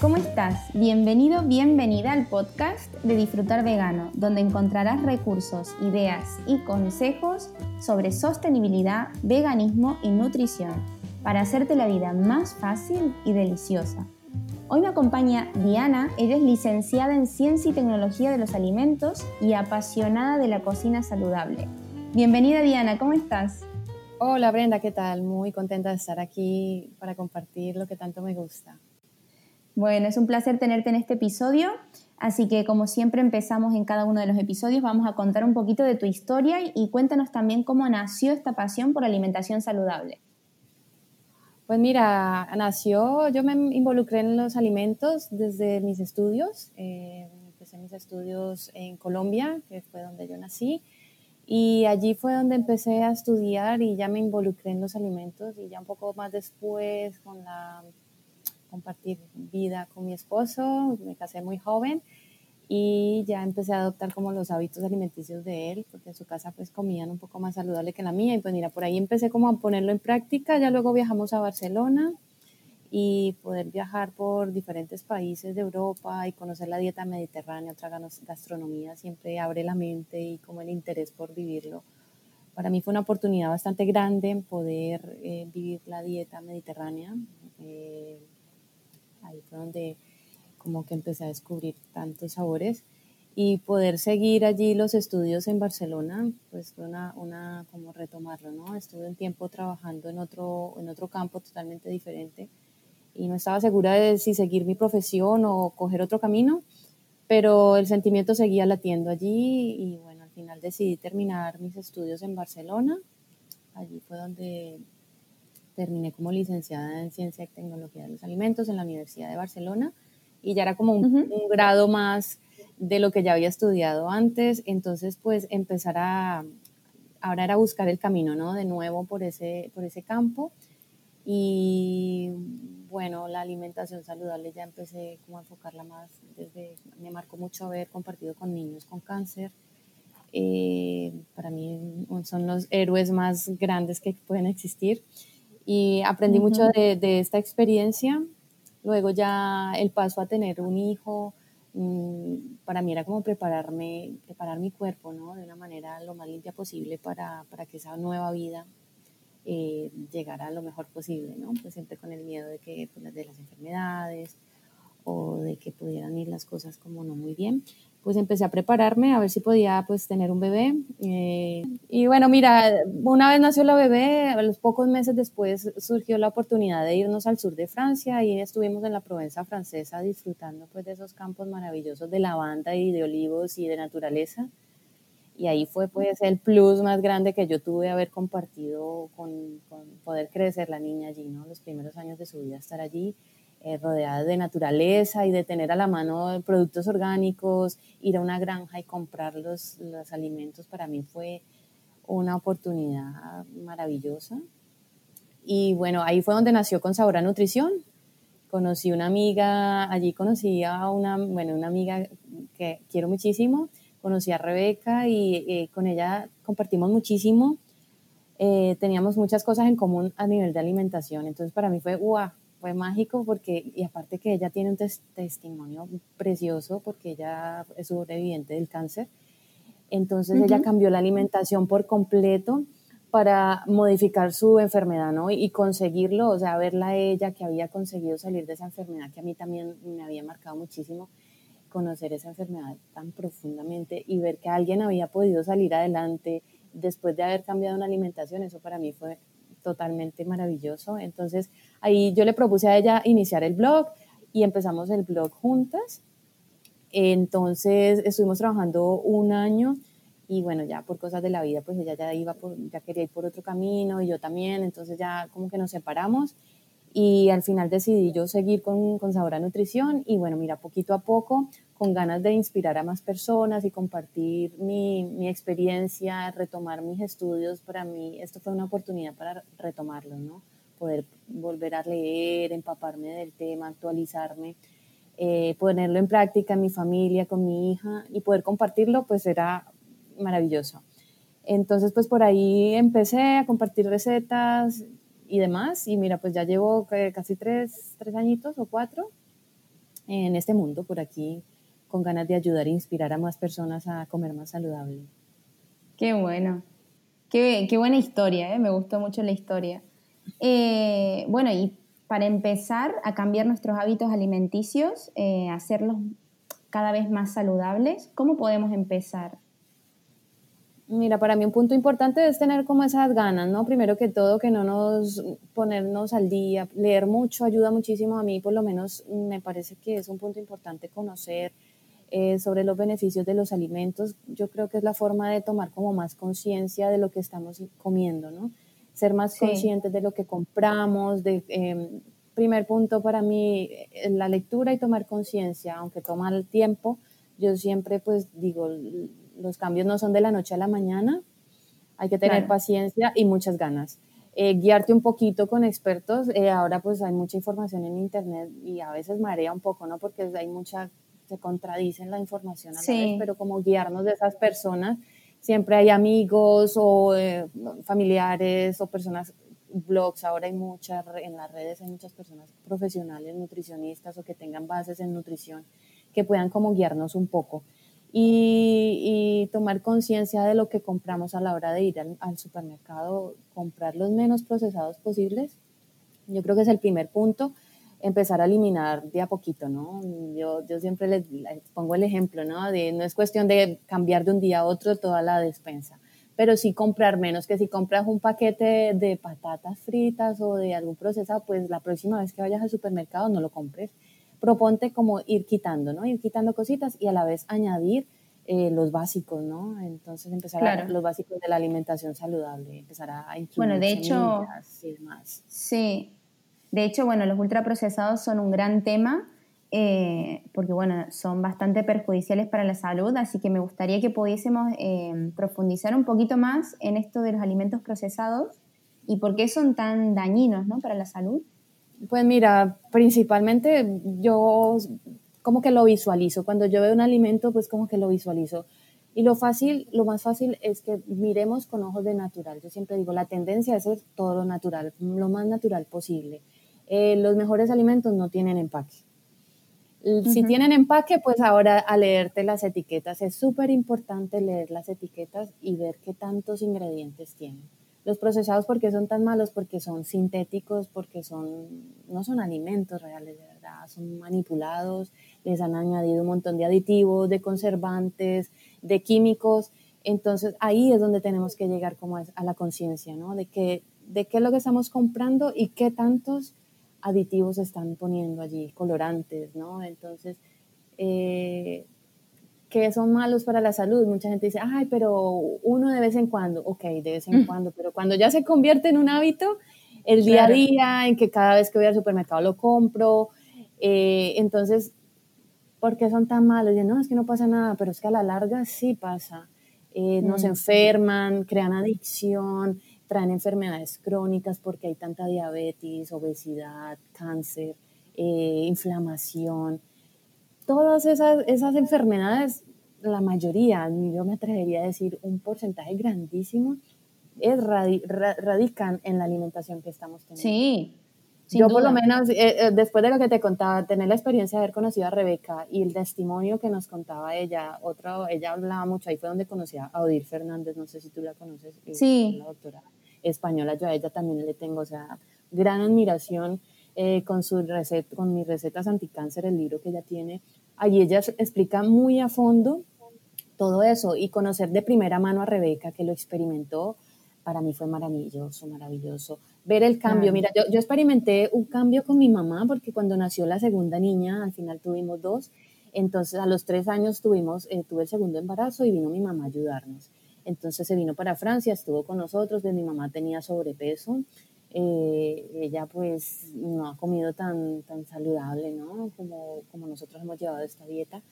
¿cómo estás? Bienvenido, bienvenida al podcast de Disfrutar Vegano, donde encontrarás recursos, ideas y consejos sobre sostenibilidad, veganismo y nutrición para hacerte la vida más fácil y deliciosa. Hoy me acompaña Diana, ella es licenciada en Ciencia y Tecnología de los Alimentos y apasionada de la cocina saludable. Bienvenida Diana, ¿cómo estás? Hola Brenda, ¿qué tal? Muy contenta de estar aquí para compartir lo que tanto me gusta. Bueno, es un placer tenerte en este episodio, así que como siempre empezamos en cada uno de los episodios, vamos a contar un poquito de tu historia y cuéntanos también cómo nació esta pasión por alimentación saludable. Pues mira, nació, yo me involucré en los alimentos desde mis estudios, eh, empecé mis estudios en Colombia, que fue donde yo nací, y allí fue donde empecé a estudiar y ya me involucré en los alimentos y ya un poco más después con la compartir vida con mi esposo, me casé muy joven y ya empecé a adoptar como los hábitos alimenticios de él, porque en su casa pues comían un poco más saludable que la mía y pues mira, por ahí empecé como a ponerlo en práctica, ya luego viajamos a Barcelona y poder viajar por diferentes países de Europa y conocer la dieta mediterránea, otra gastronomía, siempre abre la mente y como el interés por vivirlo. Para mí fue una oportunidad bastante grande poder eh, vivir la dieta mediterránea. Eh, ahí fue donde como que empecé a descubrir tantos sabores y poder seguir allí los estudios en Barcelona, pues fue una, una como retomarlo, ¿no? Estuve un tiempo trabajando en otro, en otro campo totalmente diferente y no estaba segura de si seguir mi profesión o coger otro camino, pero el sentimiento seguía latiendo allí y bueno, al final decidí terminar mis estudios en Barcelona. Allí fue donde terminé como licenciada en Ciencia y Tecnología de los Alimentos en la Universidad de Barcelona y ya era como un, un grado más de lo que ya había estudiado antes, entonces pues empezar a, ahora era buscar el camino, ¿no? De nuevo por ese, por ese campo y bueno, la alimentación saludable ya empecé como a enfocarla más desde, me marcó mucho haber compartido con niños con cáncer. Eh, para mí son los héroes más grandes que pueden existir y aprendí mucho de, de, esta experiencia. Luego ya el paso a tener un hijo, mm, para mí era como prepararme, preparar mi cuerpo, ¿no? De una manera lo más limpia posible para, para que esa nueva vida eh, llegar a lo mejor posible, ¿no? Pues siempre con el miedo de que, pues, de las enfermedades o de que pudieran ir las cosas como no muy bien. Pues empecé a prepararme a ver si podía pues tener un bebé. Eh, y bueno, mira, una vez nació la bebé, a los pocos meses después surgió la oportunidad de irnos al sur de Francia y estuvimos en la Provenza francesa disfrutando pues de esos campos maravillosos de lavanda y de olivos y de naturaleza y ahí fue pues el plus más grande que yo tuve haber compartido con, poder crecer la niña allí, ¿no? Los primeros años de su vida estar allí eh, rodeada de naturaleza y de tener a la mano productos orgánicos, ir a una granja y comprar los, los alimentos para mí fue una oportunidad maravillosa. Y bueno, ahí fue donde nació con Sabor a Nutrición. Conocí una amiga, allí conocí a una, bueno, una amiga que quiero muchísimo, conocí a Rebeca y eh, con ella compartimos muchísimo. Eh, teníamos muchas cosas en común a nivel de alimentación. Entonces para mí fue, wow, fue mágico porque, y aparte que ella tiene un testimonio precioso porque ella es sobreviviente del cáncer. Entonces ella cambió la alimentación por completo para modificar su enfermedad, ¿no? Y, conseguirlo, o sea, verla a ella que había conseguido salir de esa enfermedad que a mí también me había marcado muchísimo conocer esa enfermedad tan profundamente y ver que alguien había podido salir adelante después de haber cambiado una alimentación, eso para mí fue totalmente maravilloso. Entonces ahí yo le propuse a ella iniciar el blog y empezamos el blog juntas. Entonces estuvimos trabajando un año y bueno, ya por cosas de la vida, pues ella ya iba por, ya quería ir por otro camino y yo también, entonces ya como que nos separamos y al final decidí yo seguir con, con Sabor a Nutrición y bueno, mira, poquito a poco con ganas de inspirar a más personas y compartir mi, mi, experiencia, retomar mis estudios, para mí esto fue una oportunidad para retomarlo, ¿no? Poder volver a leer, empaparme del tema, actualizarme, eh, ponerlo en práctica en mi familia, con mi hija y poder compartirlo, pues era maravilloso. Entonces, pues por ahí empecé a compartir recetas y demás y mira, pues ya llevo casi tres, tres añitos o cuatro en este mundo, por aquí, con ganas de ayudar e inspirar a más personas a comer más saludable. Qué bueno, qué, qué buena historia, ¿eh? me gustó mucho la historia. Eh, bueno, y para empezar a cambiar nuestros hábitos alimenticios, eh, hacerlos cada vez más saludables, ¿cómo podemos empezar? Mira, para mí un punto importante es tener como esas ganas, ¿no? Primero que todo, que no nos ponernos al día, leer mucho ayuda muchísimo a mí, por lo menos me parece que es un punto importante conocer eh, sobre los beneficios de los alimentos. Yo creo que es la forma de tomar como más conciencia de lo que estamos comiendo, ¿no? Ser más conscientes de lo que compramos, de... Em, primer punto para mí, eh, la lectura y tomar conciencia, aunque toma el tiempo, yo siempre pues digo, los cambios no son de la noche a la mañana, hay que tener paciencia y muchas ganas. Eh, guiarte un poquito con expertos, eh, ahora pues hay mucha información en internet y a veces marea un poco, ¿no? Porque hay mucha, se contradice la información a la vez, pero como guiarnos de esas personas, siempre hay amigos o eh, familiares o personas, blogs, ahora hay muchas, en las redes hay muchas personas profesionales, nutricionistas o que tengan bases en nutrición que puedan como guiarnos un poco y, tomar conciencia de lo que compramos a la hora de ir al, supermercado, comprar los menos procesados posibles. Yo creo que es el primer punto, empezar a eliminar de a poquito, ¿no? Yo, yo siempre les, pongo el ejemplo, ¿no? De, no es cuestión de cambiar de un día a otro toda la despensa, pero sí comprar menos, que si compras un paquete de patatas fritas o de algún procesado, pues la próxima vez que vayas al supermercado no lo compres proponte como ir quitando, ¿no? Ir quitando cositas y a la vez añadir eh, los básicos, ¿no? Entonces empezar a, los básicos de la alimentación saludable, empezar a incluir Bueno, de hecho, sí, de hecho, bueno, los ultraprocesados son un gran tema eh, porque, bueno, son bastante perjudiciales para la salud, así que me gustaría que pudiésemos eh, profundizar un poquito más en esto de los alimentos procesados y por qué son tan dañinos, ¿no? Para la salud. Pues mira, principalmente yo como que lo visualizo. Cuando yo veo un alimento, pues como que lo visualizo. Y lo fácil, lo más fácil es que miremos con ojos de natural. Yo siempre digo, la tendencia es ser todo lo natural, lo más natural posible. Eh, los mejores alimentos no tienen empaque. Si tienen empaque, pues ahora a leerte las etiquetas. Es súper importante leer las etiquetas y ver qué tantos ingredientes tienen. Los procesados, ¿por qué son tan malos? Porque son sintéticos, porque son, no son alimentos reales, de verdad, son manipulados, les han añadido un montón de aditivos, de conservantes, de químicos. Entonces ahí es donde tenemos que llegar como a la conciencia, ¿no? De, que, de qué es lo que estamos comprando y qué tantos aditivos están poniendo allí, colorantes, ¿no? Entonces, eh, que son malos para la salud. Mucha gente dice, ay, pero uno de vez en cuando, ok, de vez en mm. cuando, pero cuando ya se convierte en un hábito, el día a día, en que cada vez que voy al supermercado lo compro, eh, entonces, ¿por qué son tan malos? Y no, es que no pasa nada, pero es que a la larga sí pasa. Eh, nos mm. enferman, crean adicción, traen enfermedades crónicas porque hay tanta diabetes, obesidad, cáncer, eh, inflamación todas esas, esas enfermedades, la mayoría, yo me atrevería a decir un porcentaje grandísimo, es radican en la alimentación que estamos teniendo. Sí. Yo por lo menos, eh, eh, después de lo que te contaba, tener la experiencia de haber conocido a Rebeca y el testimonio que nos contaba ella, otra, ella hablaba mucho, ahí fue donde conocí a Odir Fernández, no sé si tú la conoces, sí. la doctora española, yo a ella también le tengo, o sea, gran admiración eh, con, su receta, con mis recetas anticáncer, el libro que ella tiene. Allí ella explica muy a fondo todo eso y conocer de primera mano a Rebeca, que lo experimentó, para mí fue maravilloso, maravilloso. Ver el cambio, mira, yo, yo, experimenté un cambio con mi mamá porque cuando nació la segunda niña, al final tuvimos dos, entonces a los tres años tuvimos, eh, tuve el segundo embarazo y vino mi mamá a ayudarnos. Entonces se vino para Francia, estuvo con nosotros, de mi mamá tenía sobrepeso, eh, ella pues no ha comido tan, tan saludable, ¿no? Como, como nosotros hemos llevado esta dieta.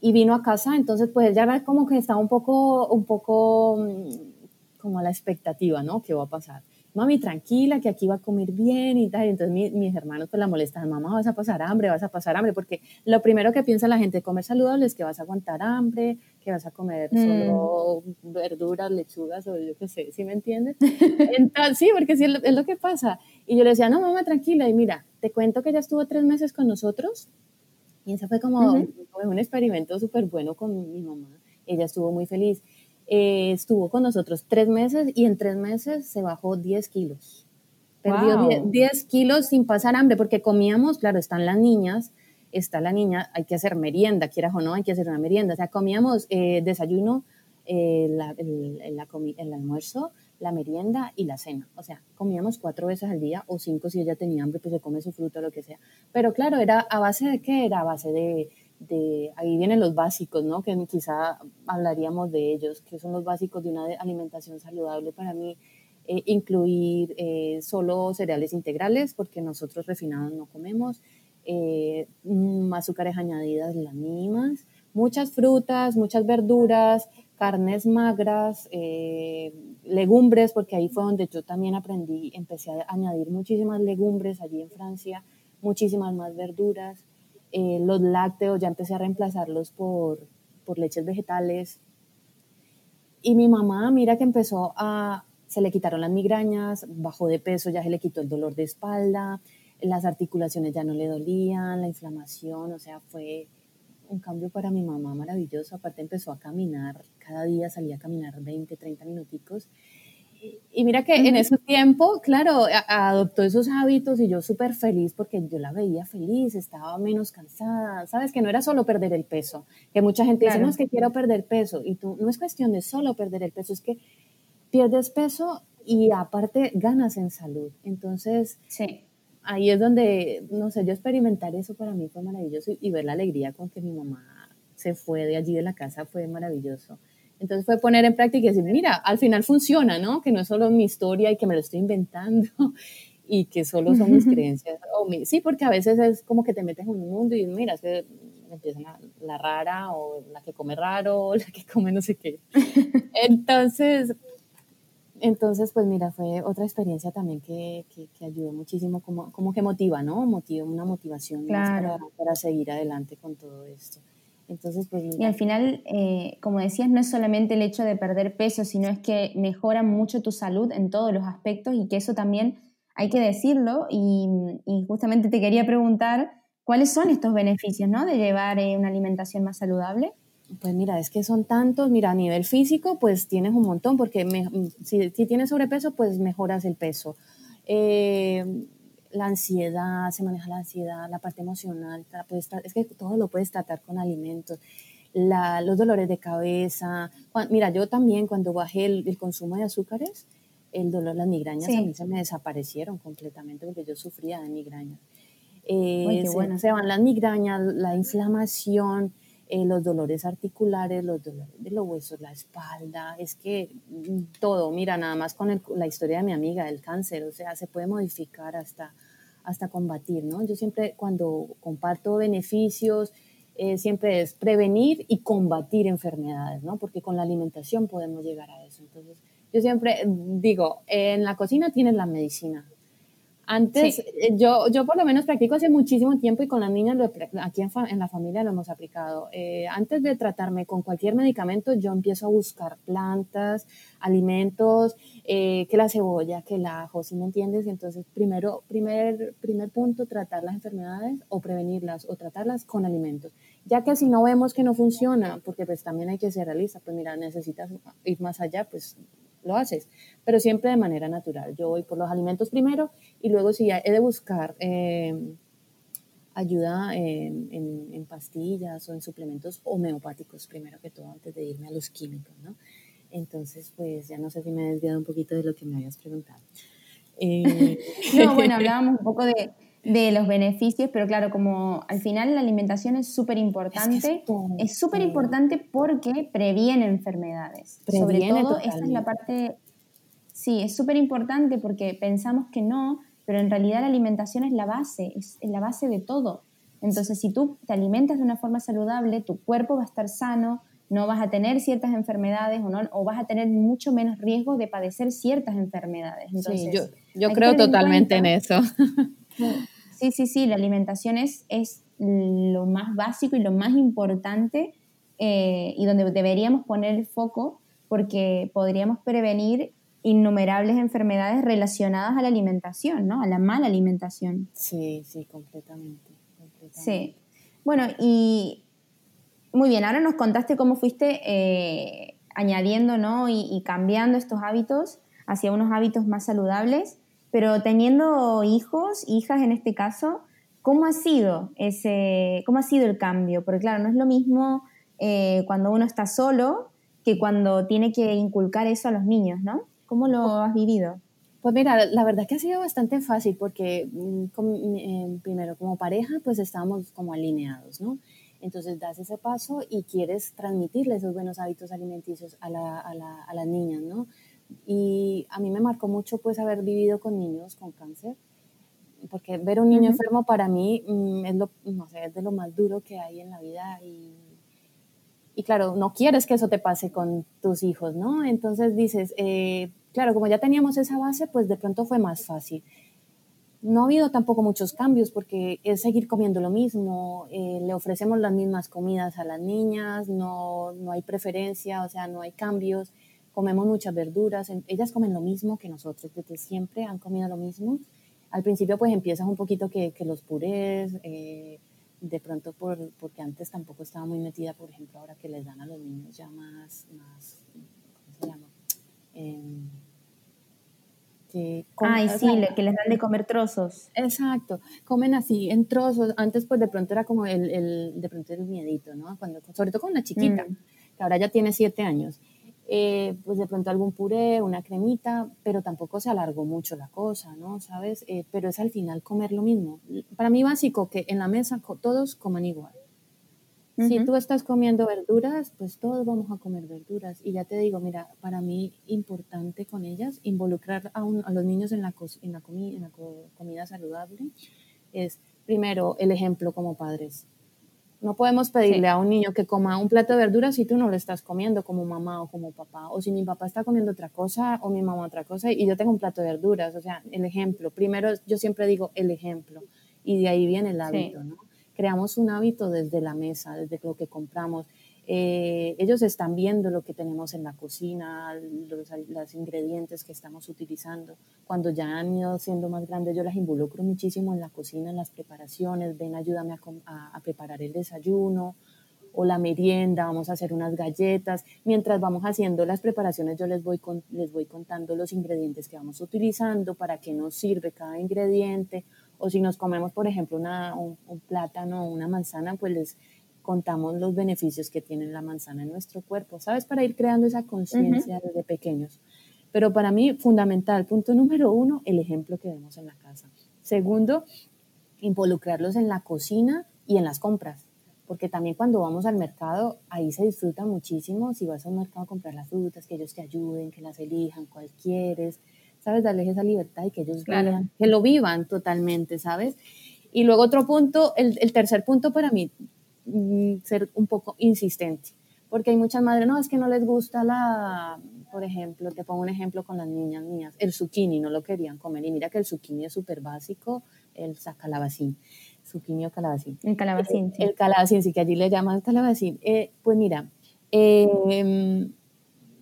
Y vino a casa, entonces pues ella era como que estaba un poco, un poco mm, como a la expectativa, ¿no? ¿Qué va a pasar? Mami, tranquila, que aquí va a comer bien y tal. Y entonces mis hermanos pues la molestan, mamá, vas a pasar hambre, vas a pasar hambre, porque lo primero que piensa la gente de comer saludable es que vas a aguantar hambre, que vas a comer mm. solo verduras, lechugas o yo qué sé, ¿sí me entiendes? Entonces, sí, porque sí, es lo, que pasa. Y yo le decía, no, mamá, tranquila, y mira, te cuento que ya estuvo tres meses con nosotros Y ese fue como un experimento súper bueno con mi mamá. Ella estuvo muy feliz. Eh, estuvo con nosotros tres meses y en tres meses se bajó 10 kilos. Perdió 10, kilos sin pasar hambre porque comíamos, claro, están las niñas, está la niña, hay que hacer merienda, quieras o no, hay que hacer una merienda. O sea, comíamos eh, desayuno, eh, el, el, almuerzo, la merienda y la cena. O sea, comíamos cuatro veces al día o cinco si ella tenía hambre, pues se come su fruta o lo que sea. Pero claro, era a base de qué? Era a base de, de, ahí vienen los básicos, ¿no? Que quizá hablaríamos de ellos, que son los básicos de una alimentación saludable para mí. Eh, incluir eh, solo cereales integrales, porque nosotros refinados no comemos, eh, mm, azúcares añadidas las mínimas, muchas frutas, muchas verduras, carnes magras, legumbres, porque ahí fue donde yo también aprendí, empecé a añadir muchísimas legumbres allí en Francia, muchísimas más verduras, los lácteos ya empecé a reemplazarlos por, por leches vegetales. Y mi mamá, mira que empezó a, se le quitaron las migrañas, bajó de peso, ya se le quitó el dolor de espalda, las articulaciones ya no le dolían, la inflamación, o sea, fue un cambio para mi mamá maravilloso. Aparte empezó a caminar, cada día salía a caminar 20, 30 minuticos. Y mira que en ese tiempo, claro, adoptó esos hábitos y yo súper feliz porque yo la veía feliz, estaba menos cansada, sabes que no era solo perder el peso, que mucha gente dice, no es que quiero perder peso y tú, no es cuestión de solo perder el peso, es que pierdes peso y aparte ganas en salud. Entonces, sí. ahí es donde, no sé, yo experimentar eso para mí fue maravilloso y, ver la alegría con que mi mamá se fue de allí de la casa fue maravilloso. Entonces fue poner en práctica y decir, mira, al final funciona, ¿no? Que no es solo mi historia y que me lo estoy inventando y que solo son mis creencias. O sí, porque a veces es como que te metes en un mundo y mira, se empieza la, la, rara o la que come raro o la que come no sé qué. Entonces, entonces, pues mira, fue otra experiencia también que, que, ayudó muchísimo, como, como que motiva, ¿no? Motiva, una motivación para, para, seguir adelante con todo esto. Entonces, pues Y al final, eh, como decías, no es solamente el hecho de perder peso, sino es que mejora mucho tu salud en todos los aspectos y que eso también hay que decirlo. Y, y justamente te quería preguntar, ¿cuáles son estos beneficios, ¿no? De llevar eh, una alimentación más saludable. Pues mira, es que son tantos, mira, a nivel físico, pues tienes un montón, porque si, tienes sobrepeso, pues mejoras el peso. Eh, la ansiedad, se maneja la ansiedad, la parte emocional, es que todo lo puedes tratar con alimentos. los dolores de cabeza. mira, yo también cuando bajé el, consumo de azúcares, el dolor, las migrañas a mí se me desaparecieron completamente porque yo sufría de migrañas. Eh, bueno. se van las migrañas, la inflamación, eh, los dolores articulares, los dolores de los huesos, la espalda, es que mm, todo, mira, nada más con la historia de mi amiga del cáncer, o sea, se puede modificar hasta, hasta combatir, ¿no? Yo siempre cuando comparto beneficios, eh, siempre es prevenir y combatir enfermedades, ¿no? Porque con la alimentación podemos llegar a eso. Entonces, yo siempre digo, en la cocina tienes la medicina, antes, eh, yo, yo por lo menos practico hace muchísimo tiempo y con las niñas aquí en, la familia lo hemos aplicado. Eh, antes de tratarme con cualquier medicamento, yo empiezo a buscar plantas, alimentos, eh, que la cebolla, que el ajo, ¿sí me entiendes? Entonces, primero, primer, primer punto, tratar las enfermedades o prevenirlas o tratarlas con alimentos. Ya que si no vemos que no funciona, porque pues también hay que ser realista, pues mira, necesitas ir más allá, pues lo haces, pero siempre de manera natural. Yo voy por los alimentos primero y luego si he de buscar eh, ayuda en, pastillas o en suplementos homeopáticos primero que todo antes de irme a los químicos, ¿no? Entonces, pues ya no sé si me he desviado un poquito de lo que me habías preguntado. Eh, no, bueno, hablábamos un poco de, de los beneficios, pero claro, como al final la alimentación es súper importante, es súper importante porque previene enfermedades. Sobre todo, esta es la parte, sí, es súper importante porque pensamos que no, pero en realidad la alimentación es la base, es, la base de todo. Entonces, si tú te alimentas de una forma saludable, tu cuerpo va a estar sano, no vas a tener ciertas enfermedades o, no, o vas a tener mucho menos riesgo de padecer ciertas enfermedades. Entonces, sí, yo, yo creo totalmente en eso. Sí, sí, sí, la alimentación es, es lo más básico y lo más importante eh, y donde deberíamos poner el foco porque podríamos prevenir innumerables enfermedades relacionadas a la alimentación, ¿no? A la mala alimentación. Sí, sí, completamente. Sí. Bueno, y muy bien, ahora nos contaste cómo fuiste eh, añadiendo ¿no? y, cambiando estos hábitos hacia unos hábitos más saludables, pero teniendo hijos, hijas en este caso, ¿cómo ha sido ese, cómo ha sido el cambio? Porque claro, no es lo mismo eh, cuando uno está solo que cuando tiene que inculcar eso a los niños, ¿no? ¿Cómo lo has vivido? Pues mira, la verdad que ha sido bastante fácil porque mm, eh, primero como pareja pues estábamos como alineados, ¿no? Entonces das ese paso y quieres transmitirle esos buenos hábitos alimenticios a, la, a, la, a las niñas, ¿no? Y a mí me marcó mucho pues haber vivido con niños con cáncer, porque ver un niño enfermo para mí mm, es, lo, no sé, es de lo más duro que hay en la vida y y claro, no quieres que eso te pase con tus hijos, ¿no? Entonces dices, eh, claro, como ya teníamos esa base, pues de pronto fue más fácil. No ha habido tampoco muchos cambios porque es seguir comiendo lo mismo, eh, le ofrecemos las mismas comidas a las niñas, no, no hay preferencia, o sea, no hay cambios, comemos muchas verduras, ellas comen lo mismo que nosotros, desde siempre han comido lo mismo. Al principio pues empiezas un poquito que, que los purés, eh, de pronto por, porque antes tampoco estaba muy metida, por ejemplo, ahora que les dan a los niños ya más, más ¿cómo se llama? Em, que Ay, sí, que les dan de comer trozos. Exacto, comen así en trozos. Antes pues de pronto era como el, el de pronto el miedito, ¿no? Cuando, sobre todo con una chiquita, mm. que ahora ya tiene siete años. Eh, pues de pronto algún puré, una cremita, pero tampoco se alargó mucho la cosa, ¿no? ¿Sabes? Eh, pero es al final comer lo mismo. Para mí básico que en la mesa todos coman igual. Si tú estás comiendo verduras, pues todos vamos a comer verduras. Y ya te digo, mira, para mí importante con ellas, involucrar a, a los niños en la, en la, en la comida saludable, es primero el ejemplo como padres no podemos pedirle a un niño que coma un plato de verduras si tú no lo estás comiendo como mamá o como papá, o si mi papá está comiendo otra cosa o mi mamá otra cosa y yo tengo un plato de verduras, o sea, el ejemplo. Primero, yo siempre digo el ejemplo y de ahí viene el hábito, ¿no? Creamos un hábito desde la mesa, desde lo que compramos. Eh, ellos están viendo lo que tenemos en la cocina, los, ingredientes que estamos utilizando. Cuando ya han ido siendo más grandes, yo las involucro muchísimo en la cocina, en las preparaciones. Ven, ayúdame a, preparar el desayuno o la merienda, vamos a hacer unas galletas. Mientras vamos haciendo las preparaciones, yo les voy, les voy contando los ingredientes que vamos utilizando, para qué nos sirve cada ingrediente. O si nos comemos, por ejemplo, una, un, un plátano o una manzana, pues les contamos los beneficios que tiene la manzana en nuestro cuerpo, ¿sabes? Para ir creando esa conciencia desde pequeños. Pero para mí, fundamental, punto número uno, el ejemplo que vemos en la casa. Segundo, involucrarlos en la cocina y en las compras, porque también cuando vamos al mercado, ahí se disfruta muchísimo. Si vas al mercado a comprar las frutas, que ellos te ayuden, que las elijan, cual quieres, ¿sabes? Darles esa libertad y que ellos vean, que lo vivan totalmente, ¿sabes? Y luego otro punto, el, el tercer punto para mí, ser un poco insistente, porque hay muchas madres, no, es que no les gusta la, por ejemplo, te pongo un ejemplo con las niñas mías, el zucchini no lo querían comer y mira que el zucchini es súper básico, el calabacín, zucchini o calabacín. El calabacín. El, calabacín, sí que allí le llaman calabacín. Eh, pues mira, em,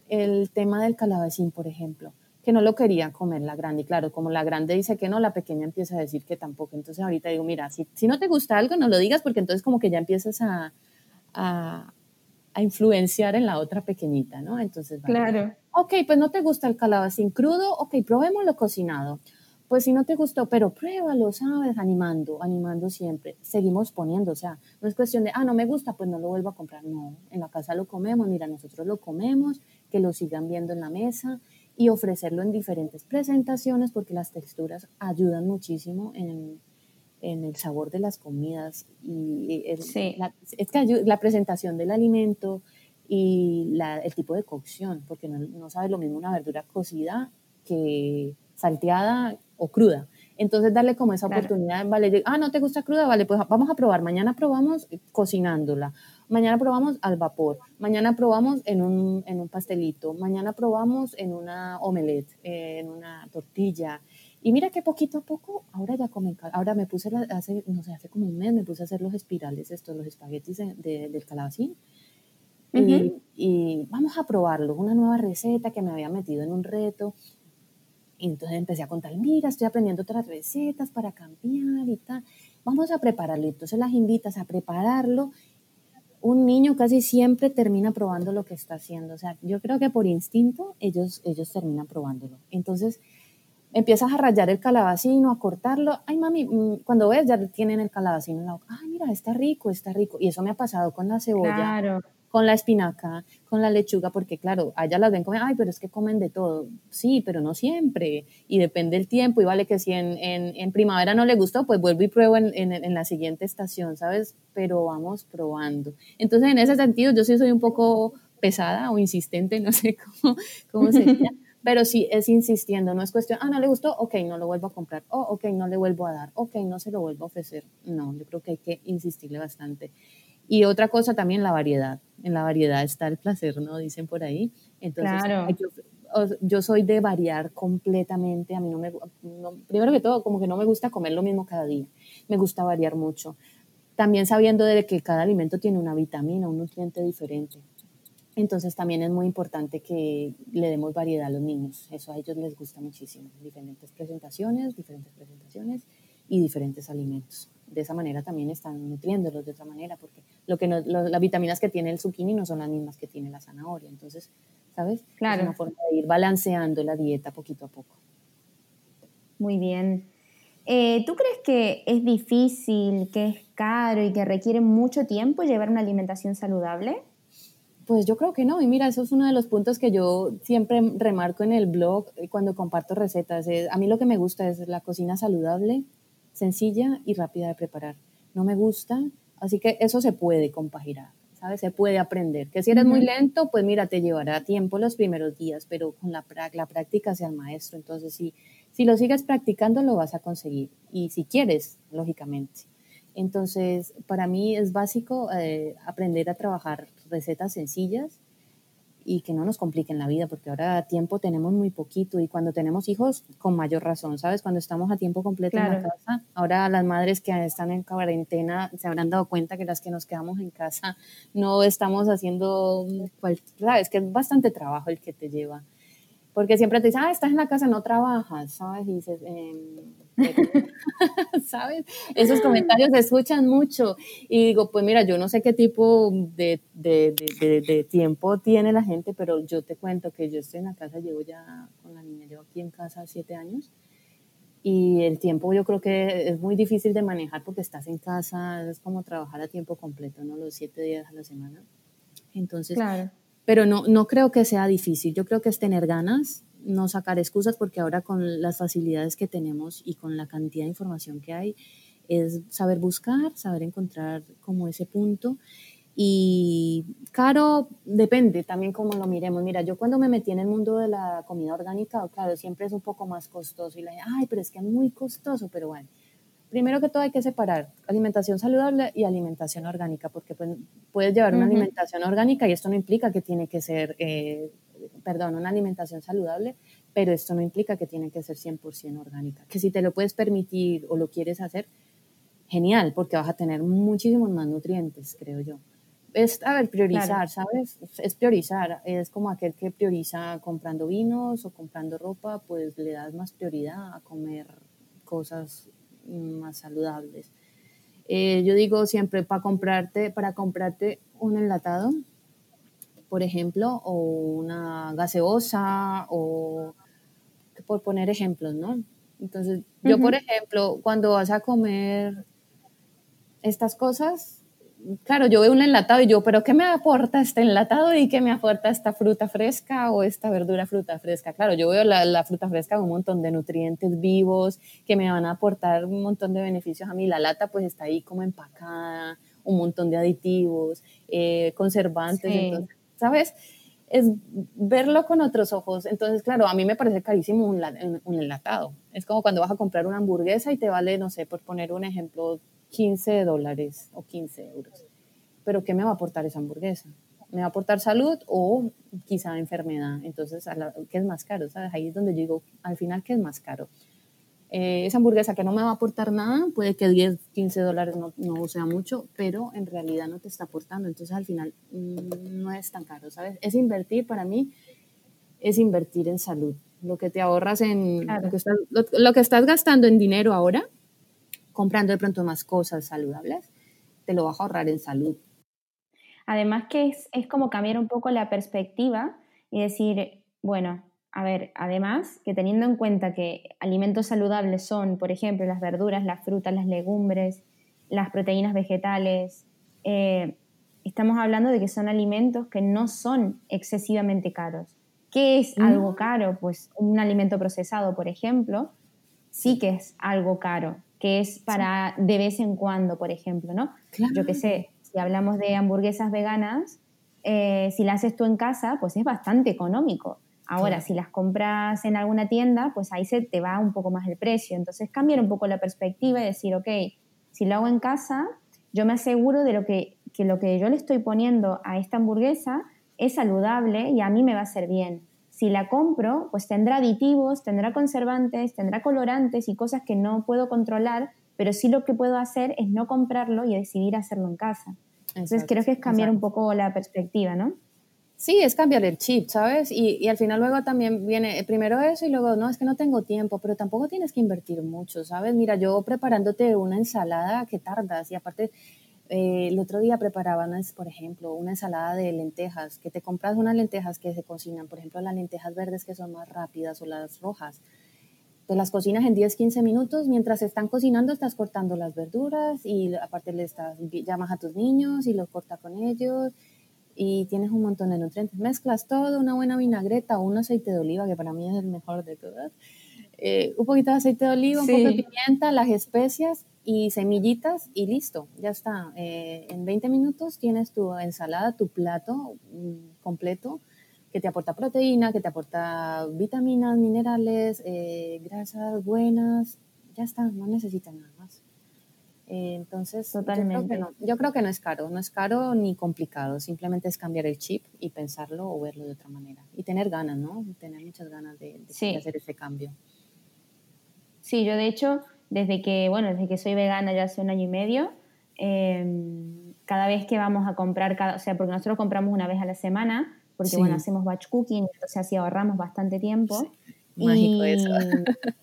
el tema del calabacín, por ejemplo, que no lo quería comer la grande. Y claro, como la grande dice que no, la pequeña empieza a decir que tampoco. Entonces ahorita digo, mira, si, si no te gusta algo, no lo digas porque entonces como que ya empiezas a, a, influenciar en la otra pequeñita, ¿no? Entonces, claro. Ok, pues no te gusta el calabacín crudo, ok, probémoslo cocinado. Pues si no te gustó, pero pruébalo, ¿sabes? Animando, animando siempre. Seguimos poniendo, o sea, no es cuestión de, ah, no me gusta, pues no lo vuelvo a comprar. No, en la casa lo comemos, mira, nosotros lo comemos, que lo sigan viendo en la mesa y ofrecerlo en diferentes presentaciones porque las texturas ayudan muchísimo en, en el sabor de las comidas y la, es que la presentación del alimento y la, el tipo de cocción, porque no, no sabe lo mismo una verdura cocida que salteada o cruda. Entonces darle como esa oportunidad, vale, ah, no te gusta cruda, vale, pues vamos a probar, mañana probamos cocinándola Mañana probamos al vapor, mañana probamos en un, en un pastelito, mañana probamos en una omelette, en una tortilla. Y mira que poquito a poco, ahora ya comen, ahora me puse, hace, no sé, hace como un mes me puse a hacer los espirales, estos, los espaguetis de, del calabacín. y, y, vamos a probarlo, una nueva receta que me había metido en un reto. Y entonces empecé a contar, mira, estoy aprendiendo otras recetas para cambiar y tal. vamos a prepararlo. Entonces las invitas a prepararlo. Un niño casi siempre termina probando lo que está haciendo. O sea, yo creo que por instinto ellos, ellos terminan probándolo. Entonces empiezas a rayar el calabacino, a cortarlo. Ay, mami, mm, cuando ves ya tienen el calabacino en la boca. Ay, mira, está rico, está rico. Y eso me ha pasado con la cebolla. Claro con la espinaca, con la lechuga, porque claro, allá las ven como, ay, pero es que comen de todo. Sí, pero no siempre. Y depende del tiempo. Y vale que si en, en, primavera no le gustó, pues vuelvo y pruebo en, en, la siguiente estación, ¿sabes? Pero vamos probando. Entonces, en ese sentido, yo sí soy un poco pesada o insistente, no sé cómo, cómo sería. pero sí es insistiendo, no es cuestión, ah, no le gustó, ok, no lo vuelvo a comprar, oh, ok, no le vuelvo a dar, ok, no se lo vuelvo a ofrecer. No, yo creo que hay que insistirle bastante. Y otra cosa también, la variedad. En la variedad está el placer, ¿no? Dicen por ahí. Entonces, yo, soy de variar completamente. A mí no me, primero que todo, como que no me gusta comer lo mismo cada día. Me gusta variar mucho. También sabiendo de que cada alimento tiene una vitamina, un nutriente diferente. Entonces también es muy importante que le demos variedad a los niños. Eso a ellos les gusta muchísimo. Diferentes presentaciones, diferentes presentaciones y diferentes alimentos de esa manera también están nutriéndolos de otra manera, porque lo que las vitaminas que tiene el zucchini no son las mismas que tiene la zanahoria. Entonces, ¿sabes? Claro. Es una forma de ir balanceando la dieta poquito a poco. Muy bien. Eh, ¿Tú crees que es difícil, que es caro y que requiere mucho tiempo llevar una alimentación saludable? Pues yo creo que no. Y mira, eso es uno de los puntos que yo siempre remarco en el blog eh, cuando comparto recetas. a mí lo que me gusta es la cocina saludable, sencilla y rápida de preparar. No me gusta, así que eso se puede compaginar, ¿sabes? Se puede aprender. Que si eres muy lento, pues mira, te llevará tiempo los primeros días, pero con la, la práctica sea el maestro. Entonces, si, si lo sigues practicando, lo vas a conseguir. Y si quieres, lógicamente. Entonces, para mí es básico eh, aprender a trabajar recetas sencillas y que no nos compliquen la vida, porque ahora tiempo tenemos muy poquito y cuando tenemos hijos, con mayor razón, ¿sabes? Cuando estamos a tiempo completo en la casa, ahora las madres que están en cuarentena se habrán dado cuenta que las que nos quedamos en casa no estamos haciendo, ¿sabes? Que es bastante trabajo el que te lleva. Porque siempre te dicen, ah, estás en la casa, no trabajas, ¿sabes? Y dices, eh, ¿sabes? Esos comentarios se escuchan mucho y digo, pues mira, yo no sé qué tipo de, de, de, tiempo tiene la gente, pero yo te cuento que yo estoy en la casa, llevo ya con la niña, llevo aquí en casa siete años y el tiempo yo creo que es muy difícil de manejar porque estás en casa, es como trabajar a tiempo completo, ¿no? Los siete días a la semana. Entonces, claro. Pero no, no creo que sea difícil, yo creo que es tener ganas, no sacar excusas porque ahora con las facilidades que tenemos y con la cantidad de información que hay, es saber buscar, saber encontrar como ese punto. Y caro, depende también cómo lo miremos. Mira, yo cuando me metí en el mundo de la comida orgánica, claro, siempre es un poco más costoso. Y la ay, pero es que es muy costoso, pero bueno. Primero que todo hay que separar alimentación saludable y alimentación orgánica, porque pues, puedes llevar una alimentación orgánica y esto no implica que tiene que ser eh, perdón, una alimentación saludable, pero esto no implica que tiene que ser 100% orgánica. Que si te lo puedes permitir o lo quieres hacer, genial, porque vas a tener muchísimos más nutrientes, creo yo. Es, a ver, priorizar, ¿sabes? Es priorizar. Es como aquel que prioriza comprando vinos o comprando ropa, pues le das más prioridad a comer cosas más saludables. Eh, yo digo siempre, para comprarte, para comprarte un enlatado, por ejemplo, o una gaseosa, o por poner ejemplos, ¿no? Entonces, yo, por ejemplo, cuando vas a comer estas cosas, claro, yo veo un enlatado y yo, pero ¿qué me aporta este enlatado y qué me aporta esta fruta fresca o esta verdura fruta fresca? Claro, yo veo la, la, fruta fresca con un montón de nutrientes vivos que me van a aportar un montón de beneficios a mí. La lata pues está ahí como empacada, un montón de aditivos, eh, conservantes. Entonces, ¿sabes? Es verlo con otros ojos. Entonces, claro, a mí me parece carísimo un, un enlatado. Es como cuando vas a comprar una hamburguesa y te vale, no sé, por poner un ejemplo, 15 dólares o 15 euros. Pero ¿qué me va a aportar esa hamburguesa? ¿Me va a aportar salud o quizá enfermedad? Entonces, ¿qué es más caro? ¿Sabes? Ahí es donde yo digo, al final, ¿qué es más caro? Eh, esa hamburguesa que no me va a aportar nada, puede que 10, 15 dólares no, no, sea mucho, pero en realidad no te está aportando. Entonces al final mm, no es tan caro, ¿sabes? Es invertir para mí, es invertir en salud. Lo que te ahorras en, lo, que estás, lo, que estás, gastando en dinero ahora, comprando de pronto más cosas saludables, te lo vas a ahorrar en salud. Además que es, es como cambiar un poco la perspectiva y decir, bueno, a ver, además que teniendo en cuenta que alimentos saludables son, por ejemplo, las verduras, las frutas, las legumbres, las proteínas vegetales, eh, estamos hablando de que son alimentos que no son excesivamente caros. ¿Qué es algo caro? Pues un alimento procesado, por ejemplo, sí que es algo caro, que es para de vez en cuando, por ejemplo, ¿no? Yo qué sé, si hablamos de hamburguesas veganas, eh, si las haces tú en casa, pues es bastante económico. Ahora, si las compras en alguna tienda, pues ahí se te va un poco más el precio. Entonces, cambiar un poco la perspectiva y decir, ok, si lo hago en casa, yo me aseguro de lo que, que lo que yo le estoy poniendo a esta hamburguesa es saludable y a mí me va a hacer bien. Si la compro, pues tendrá aditivos, tendrá conservantes, tendrá colorantes y cosas que no puedo controlar, pero sí lo que puedo hacer es no comprarlo y decidir hacerlo en casa. Entonces creo que es cambiar un poco la perspectiva, ¿no? Sí, es cambiar el chip, ¿sabes? Y, y, al final luego también viene primero eso y luego, no, es que no tengo tiempo, pero tampoco tienes que invertir mucho, ¿sabes? Mira, yo preparándote una ensalada que tardas y aparte eh, el otro día preparaban, por ejemplo, una ensalada de lentejas, que te compras unas lentejas que se cocinan, por ejemplo, las lentejas verdes que son más rápidas o las rojas. Te las cocinas en 10, 15 minutos. Mientras están cocinando, estás cortando las verduras y aparte le estás, llamas a tus niños y los cortas con ellos y tienes un montón de nutrientes. Mezclas todo, una buena vinagreta o un aceite de oliva, que para mí es el mejor de todas. Eh, un poquito de aceite de oliva, un poco de pimienta, las especias y semillitas y listo, ya está. Eh, en 20 minutos tienes tu ensalada, tu plato mm, completo que te aporta proteína, que te aporta vitaminas, minerales, eh, grasas buenas, ya está, no necesitas nada más. Eh, entonces, Totalmente. Yo, creo que no, yo creo que no es caro, no es caro ni complicado, simplemente es cambiar el chip y pensarlo o verlo de otra manera. Y tener ganas, ¿no? Tener muchas ganas de, de hacer ese cambio. Sí, yo de hecho desde que, bueno, desde que soy vegana ya hace un año y medio, em, cada vez que vamos a comprar, cada, o sea, porque nosotros compramos una vez a la semana, porque bueno, hacemos batch cooking, entonces así ahorramos bastante tiempo. Mágico eso.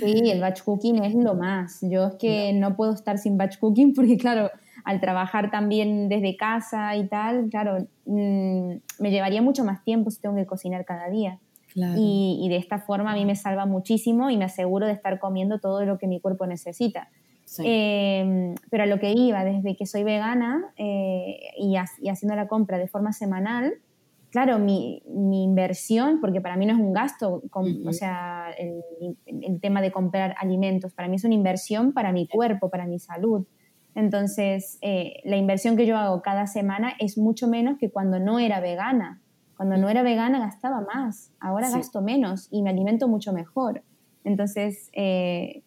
Sí, el batch cooking es lo más. Yo es que no. puedo estar sin batch cooking porque, claro, al trabajar también desde casa y tal, claro, mm, me llevaría mucho más tiempo si tengo que cocinar cada día. Y, de esta forma a mí me salva muchísimo y me aseguro de estar comiendo todo lo que mi cuerpo necesita. Em, pero a lo que iba, desde que soy vegana eh, y, haciendo la compra de forma semanal, claro, mi, inversión, porque para mí no es un gasto, o sea, el, tema de comprar alimentos, para mí es una inversión para mi cuerpo, para mi salud. Entonces, eh, la inversión que yo hago cada semana es mucho menos que cuando no era vegana. Cuando no era vegana gastaba más, ahora gasto menos y me alimento mucho mejor. Entonces, eh,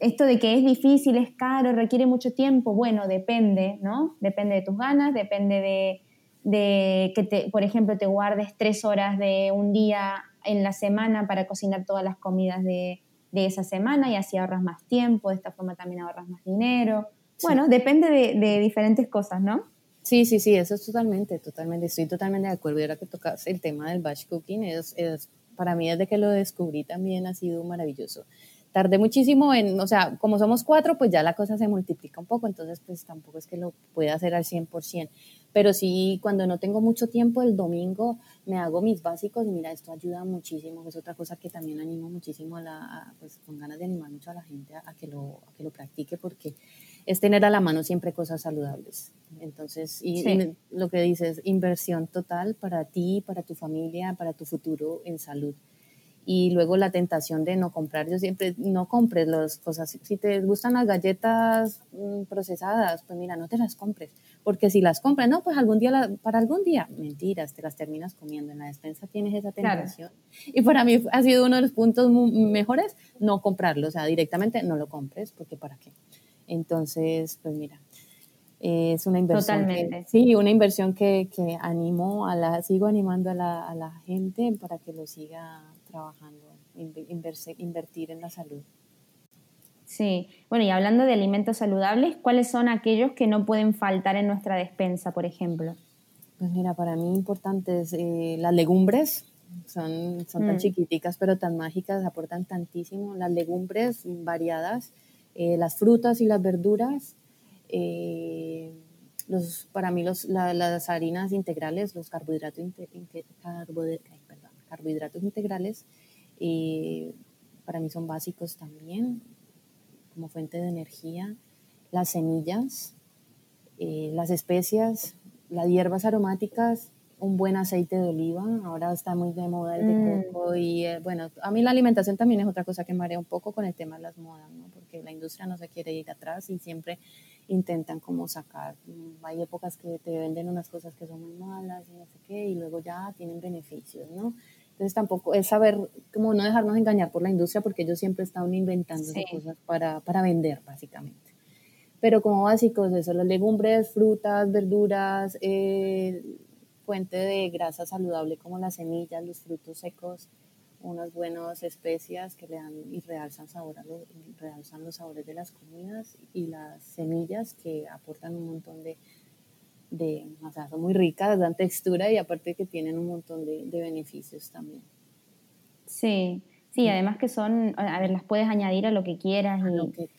esto de que es difícil, es caro, requiere mucho tiempo, bueno, depende, ¿no? Depende de tus ganas, depende de, que, te, por ejemplo, te guardes tres horas de un día en la semana para cocinar todas las comidas de, esa semana y así ahorras más tiempo, de esta forma también ahorras más dinero. Bueno, depende de, de diferentes cosas, ¿no? Sí, sí, sí, eso es totalmente, totalmente, estoy totalmente de acuerdo. Y ahora que tocas el tema del batch cooking, es, es, para mí desde que lo descubrí también ha sido maravilloso. Tardé muchísimo en, o sea, como somos cuatro, pues ya la cosa se multiplica un poco, entonces pues tampoco es que lo pueda hacer al 100%. Pero sí, cuando no tengo mucho tiempo, el domingo me hago mis básicos y mira, esto ayuda muchísimo. Es otra cosa que también animo muchísimo a la, pues con ganas de animar mucho a la gente a, que, lo, a que lo practique porque es tener a la mano siempre cosas saludables. Entonces, y, lo que dices, inversión total para ti, para tu familia, para tu futuro en salud. Y luego la tentación de no comprar, yo siempre, no compres las cosas. Si te gustan las galletas mm, procesadas, pues mira, no te las compres. Porque si las compras, no, pues algún día, para algún día, mentiras, te las terminas comiendo. En la despensa tienes esa tentación. Y para mí ha sido uno de los puntos mejores no comprarlo. O sea, directamente no lo compres, porque ¿para qué? Entonces, pues mira, es una inversión. Totalmente. sí, una inversión que, que, animo a la, sigo animando a la, a la gente para que lo siga trabajando, invertir en la salud. Sí, bueno, y hablando de alimentos saludables, ¿cuáles son aquellos que no pueden faltar en nuestra despensa, por ejemplo? Pues mira, para mí importantes eh, las legumbres, son, son tan mm. chiquiticas pero tan mágicas, aportan tantísimo. Las legumbres variadas, Eh, las frutas y las verduras, eh, los, para mí los, las harinas integrales, los carbohidratos, carbohidratos integrales, eh, para mí son básicos también como fuente de energía. Las semillas, las especias, las hierbas aromáticas, un buen aceite de oliva. Ahora está muy de moda el de mm. coco y eh, bueno, a mí la alimentación también es otra cosa que marea un poco con el tema de las modas, ¿no? Porque la industria no se quiere ir atrás y siempre intentan como sacar. Mm, hay épocas que te venden unas cosas que son muy malas y no sé qué y luego ya tienen beneficios, ¿no? Entonces tampoco es saber cómo no dejarnos engañar por la industria porque ellos siempre están inventando cosas para, para vender básicamente pero como básicos eso, las legumbres, frutas, verduras, eh, fuente de grasa saludable como las semillas, los frutos secos, unas buenas especias que le dan y realzan, sabor los, realzan los sabores de las comidas y las semillas que aportan un montón de, de o sea, son muy ricas, dan textura y aparte que tienen un montón de, de beneficios también. Sí, Sí, además que son, a ver, las puedes añadir a lo que quieras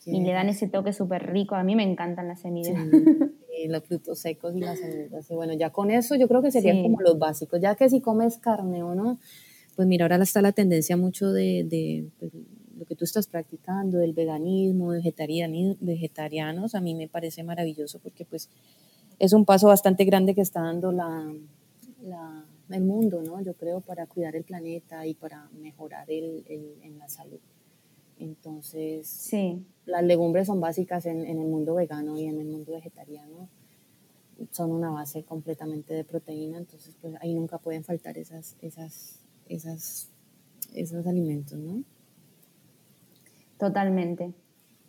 y, le dan ese toque súper rico. A mí me encantan las semillas. Sí, los frutos secos y las semillas. Y bueno, ya con eso yo creo que serían como los básicos. Ya que si comes carne o no, pues mira, ahora está la tendencia mucho de, de pues, lo que tú estás practicando, del veganismo, vegetarianismo, vegetarianos. A mí me parece maravilloso porque pues es un paso bastante grande que está dando la, la el mundo, ¿no? Yo creo, para cuidar el planeta y para mejorar el, en la salud. Entonces, sí. las legumbres son básicas en, en, el mundo vegano y en el mundo vegetariano. Son una base completamente de proteína, entonces pues ahí nunca pueden faltar esas, esas, esas, esos alimentos, ¿no? Totalmente.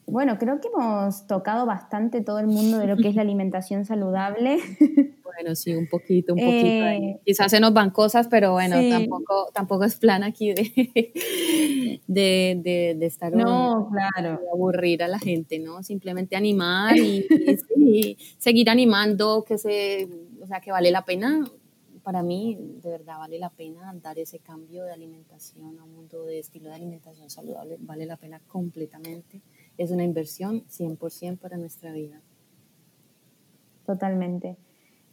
Bueno, creo que hemos tocado bastante todo el mundo de lo que es la alimentación saludable. Bueno, sí, un poquito, un poquito. Eh, Quizás se nos van cosas, pero bueno, tampoco, tampoco es plan aquí de, de, de, estar no, claro. aburrir a la gente, ¿no? Simplemente animar y, y, seguir animando, que se, o sea, que vale la pena. Para mí, de verdad, vale la pena dar ese cambio de alimentación a un mundo de estilo de alimentación saludable, vale la pena completamente. Es una inversión 100% para nuestra vida. Totalmente.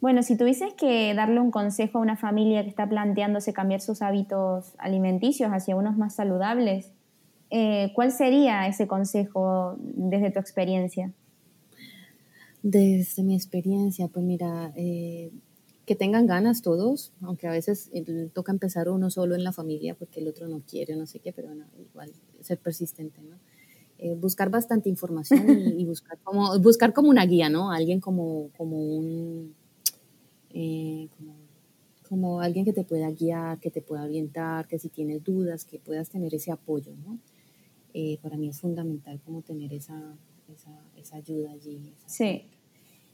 Bueno, si tuvieses que darle un consejo a una familia que está planteándose cambiar sus hábitos alimenticios hacia unos más saludables, eh, ¿cuál sería ese consejo desde tu experiencia? Desde mi experiencia, pues mira, eh, que tengan ganas todos, aunque a veces toca empezar uno solo en la familia porque el otro no quiere, no sé qué, pero igual ser persistente, ¿no? Eh, buscar bastante información y, buscar, como, buscar como una guía, ¿no? Alguien como, como un eh, como, alguien que te pueda guiar, que te pueda orientar, que si tienes dudas, que puedas tener ese apoyo, ¿no? Eh, para mí es fundamental como tener esa, esa, ayuda allí. sí.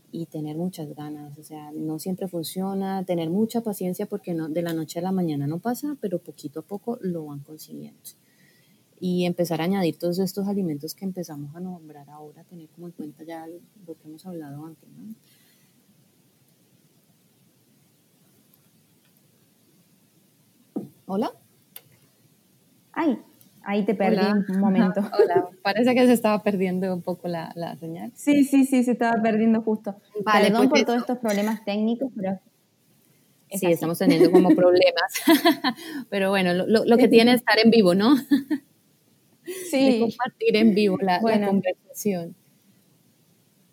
Y tener muchas ganas, o sea, no siempre funciona, tener mucha paciencia porque no, de la noche a la mañana no pasa, pero poquito a poco lo van consiguiendo. Y empezar a añadir todos estos alimentos que empezamos a nombrar ahora, tener como en cuenta ya lo que hemos hablado antes, ¿no? ¿Hola? Ay, ahí te perdí un momento. Hola, parece que se estaba perdiendo un poco la, señal. Sí, sí, sí, se estaba perdiendo justo. Vale, Perdón pues por todos estos problemas técnicos, pero... Sí, estamos teniendo como problemas. pero bueno, lo, que tiene es estar en vivo, ¿no? sí. compartir en vivo la, la conversación.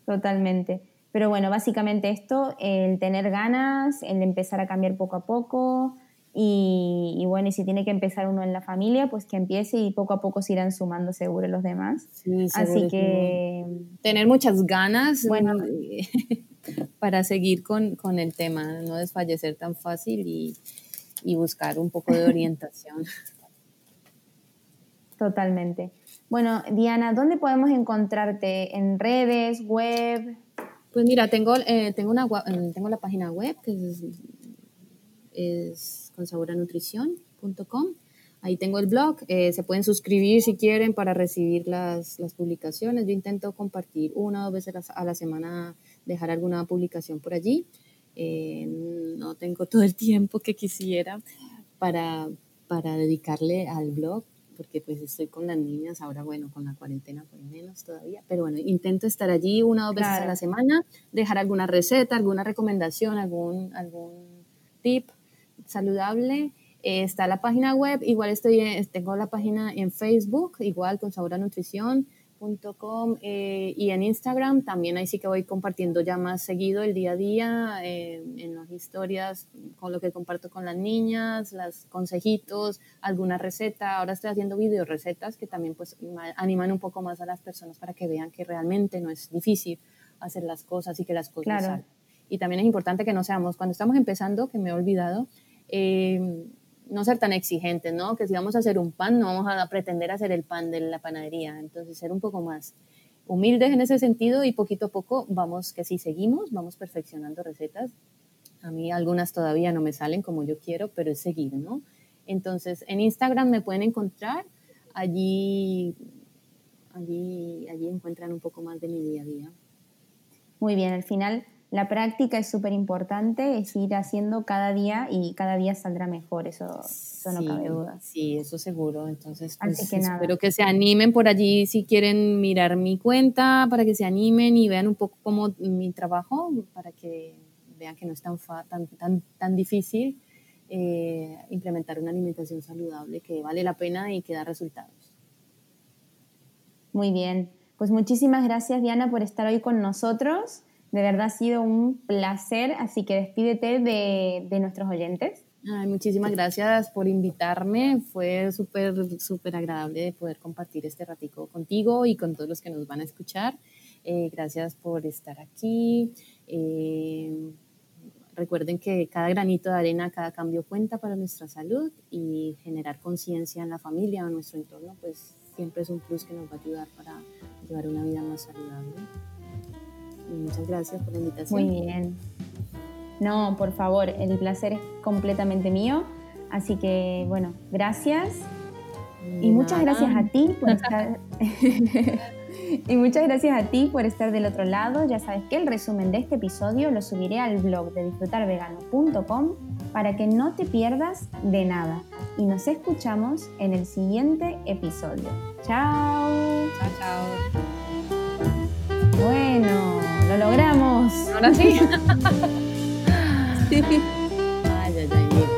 Totalmente. Pero bueno, básicamente esto, el tener ganas, el empezar a cambiar poco a poco, y, bueno, y si tiene que empezar uno en la familia, pues que empiece y poco a poco se irán sumando seguro los demás. Así que... Tener muchas ganas bueno, para seguir con, con, el tema, no desfallecer tan fácil y, y buscar un poco de orientación. Totalmente. Bueno, Diana, ¿dónde podemos encontrarte? ¿En redes, web? Pues mira, tengo, eh, tengo, una, eh, tengo la página web que es, es consaboranutrición.com. Ahí tengo el blog, eh, se pueden suscribir si quieren para recibir las, las, publicaciones. Yo intento compartir una o dos veces a la semana, dejar alguna publicación por allí. Eh, no tengo todo el tiempo que quisiera para, para dedicarle al blog, porque pues estoy con las niñas, ahora bueno, con la cuarentena pues menos todavía, pero bueno, intento estar allí una o dos veces a la semana, dejar alguna receta, alguna recomendación, algún, algún tip saludable. Eh, está la página web, igual estoy, tengo la página en Facebook, igual con Nutrición, eh, y en Instagram también ahí sí que voy compartiendo ya más seguido el día a día eh, en las historias con lo que comparto con las niñas, los consejitos, alguna receta. Ahora estoy haciendo video recetas que también pues animan un poco más a las personas para que vean que realmente no es difícil hacer las cosas y que las cosas salen. Y también es importante que no seamos, cuando estamos empezando, que me he olvidado, eh, no ser tan exigentes, ¿no? Que si vamos a hacer un pan, no vamos a pretender hacer el pan de la panadería. Entonces, ser un poco más humildes en ese sentido y poquito a poco vamos, que si seguimos, vamos perfeccionando recetas. A mí algunas todavía no me salen como yo quiero, pero es seguir, ¿no? Entonces, en Instagram me pueden encontrar, allí, allí, allí encuentran un poco más de mi día a día. Muy bien, al final la práctica es súper importante, es ir haciendo cada día y cada día saldrá mejor, eso, no cabe duda. Sí, eso seguro. Entonces, pues, que espero que se animen por allí si quieren mirar mi cuenta, para que se animen y vean un poco cómo mi trabajo, para que vean que no es tan, tan, tan, tan difícil eh, implementar una alimentación saludable que vale la pena y que da resultados. Muy bien. Pues muchísimas gracias, Diana, por estar hoy con nosotros. De verdad ha sido un placer, así que despídete de, nuestros oyentes. muchísimas gracias por invitarme. Fue súper, súper agradable poder compartir este ratico contigo y con todos los que nos van a escuchar. Eh, gracias por estar aquí. Eh, recuerden que cada granito de arena, cada cambio cuenta para nuestra salud y generar conciencia en la familia o en nuestro entorno, pues siempre es un plus que nos va a ayudar para llevar una vida más saludable muchas gracias por la invitación. Muy bien. No, por favor, el placer es completamente mío. Así que, bueno, gracias. Y, muchas gracias a ti por estar. y muchas gracias a ti por estar del otro lado. Ya sabes que el resumen de este episodio lo subiré al blog de disfrutarvegano.com para que no te pierdas de nada. Y nos escuchamos en el siguiente episodio. Chao. Chao, chao. Bueno lo logramos. Ahora sí.